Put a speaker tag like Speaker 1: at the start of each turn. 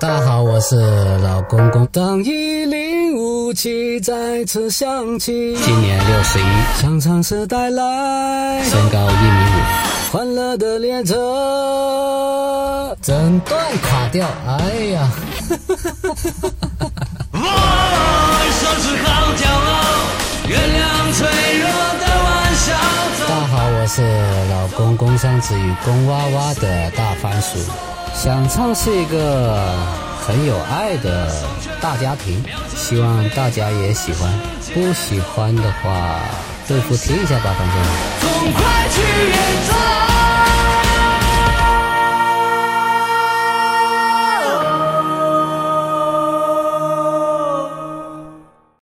Speaker 1: 大家好，我是老公公。当一零五七再次响起，今年六十一，向城市带来身高一米五，欢乐的列车，整段垮掉，哎呀！
Speaker 2: 我说出好骄傲，原谅脆弱的玩笑。
Speaker 1: 大家好，我是老公公上次与公娃娃的大番薯。想唱是一个很有爱的大家庭，希望大家也喜欢。不喜欢的话，对付听一下吧，反正。